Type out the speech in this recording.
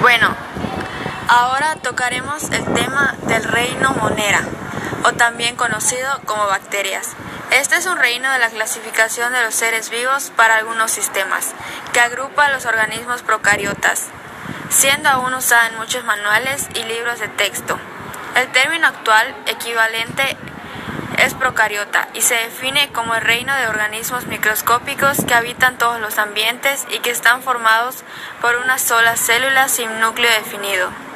Bueno, ahora tocaremos el tema del reino Monera, o también conocido como bacterias. Este es un reino de la clasificación de los seres vivos para algunos sistemas, que agrupa a los organismos procariotas, siendo aún usada en muchos manuales y libros de texto. El término actual equivalente es procariota y se define como el reino de organismos microscópicos que habitan todos los ambientes y que están formados por una sola célula sin núcleo definido.